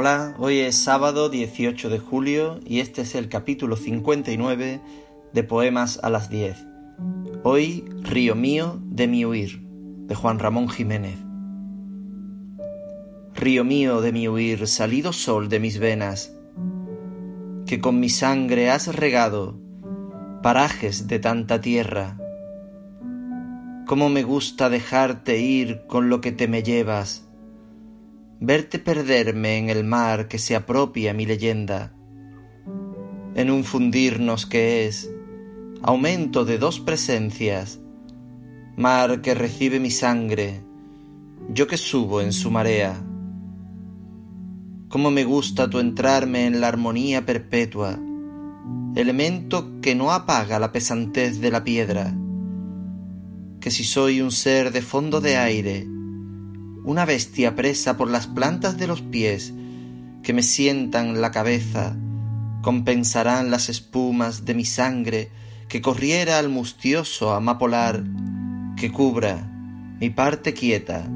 Hola, hoy es sábado 18 de julio y este es el capítulo 59 de Poemas a las 10. Hoy, Río mío de mi huir, de Juan Ramón Jiménez. Río mío de mi huir, salido sol de mis venas, que con mi sangre has regado parajes de tanta tierra. Cómo me gusta dejarte ir con lo que te me llevas verte perderme en el mar que se apropia mi leyenda, en un fundirnos que es aumento de dos presencias, mar que recibe mi sangre, yo que subo en su marea. Cómo me gusta tu entrarme en la armonía perpetua, elemento que no apaga la pesantez de la piedra, que si soy un ser de fondo de aire, una bestia presa por las plantas de los pies que me sientan la cabeza, compensarán las espumas de mi sangre que corriera al mustioso amapolar que cubra mi parte quieta